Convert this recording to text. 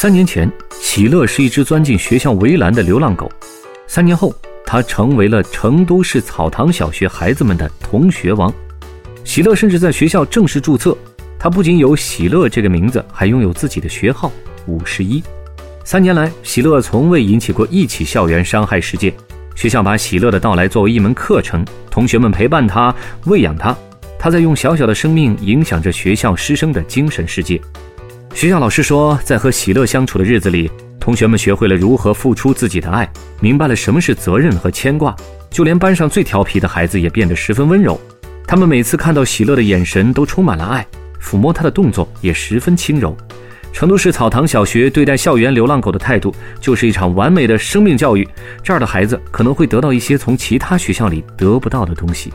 三年前，喜乐是一只钻进学校围栏的流浪狗。三年后，它成为了成都市草堂小学孩子们的同学王。喜乐甚至在学校正式注册。它不仅有喜乐这个名字，还拥有自己的学号五十一。三年来，喜乐从未引起过一起校园伤害事件。学校把喜乐的到来作为一门课程，同学们陪伴他，喂养他，他在用小小的生命影响着学校师生的精神世界。学校老师说，在和喜乐相处的日子里，同学们学会了如何付出自己的爱，明白了什么是责任和牵挂。就连班上最调皮的孩子也变得十分温柔。他们每次看到喜乐的眼神都充满了爱，抚摸他的动作也十分轻柔。成都市草堂小学对待校园流浪狗的态度，就是一场完美的生命教育。这儿的孩子可能会得到一些从其他学校里得不到的东西。